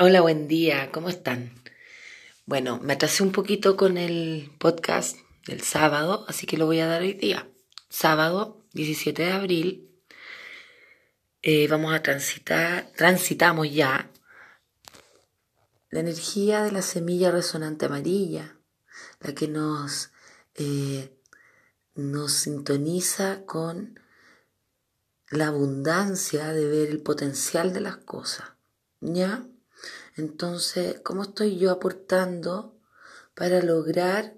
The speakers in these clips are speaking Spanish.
Hola, buen día, ¿cómo están? Bueno, me atrasé un poquito con el podcast del sábado, así que lo voy a dar hoy día. Sábado 17 de abril, eh, vamos a transitar, transitamos ya la energía de la semilla resonante amarilla, la que nos, eh, nos sintoniza con la abundancia de ver el potencial de las cosas. ¿Ya? Entonces, ¿cómo estoy yo aportando para lograr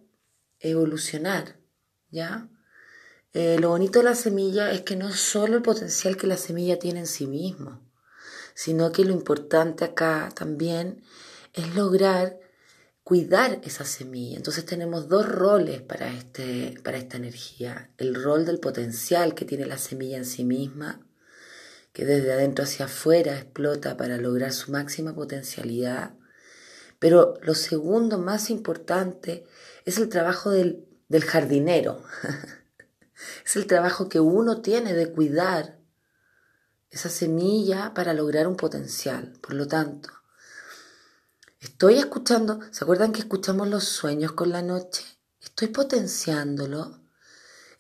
evolucionar? ¿Ya? Eh, lo bonito de la semilla es que no es solo el potencial que la semilla tiene en sí mismo, sino que lo importante acá también es lograr cuidar esa semilla. Entonces tenemos dos roles para, este, para esta energía. El rol del potencial que tiene la semilla en sí misma que desde adentro hacia afuera explota para lograr su máxima potencialidad. Pero lo segundo más importante es el trabajo del, del jardinero. es el trabajo que uno tiene de cuidar esa semilla para lograr un potencial. Por lo tanto, estoy escuchando, ¿se acuerdan que escuchamos los sueños con la noche? Estoy potenciándolo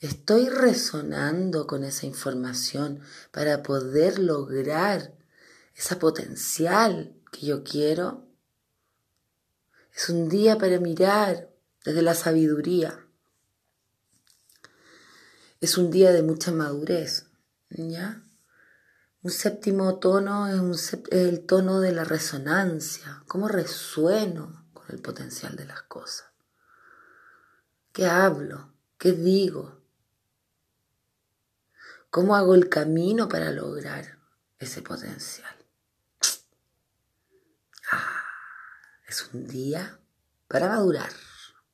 Estoy resonando con esa información para poder lograr esa potencial que yo quiero. Es un día para mirar desde la sabiduría. Es un día de mucha madurez, ¿ya? Un séptimo tono es, el tono de la resonancia. ¿Cómo resueno con el potencial de las cosas? ¿Qué hablo? ¿Qué digo? ¿Cómo hago el camino para lograr ese potencial? Ah, es un día para madurar.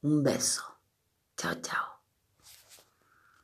Un beso. Chao, chao.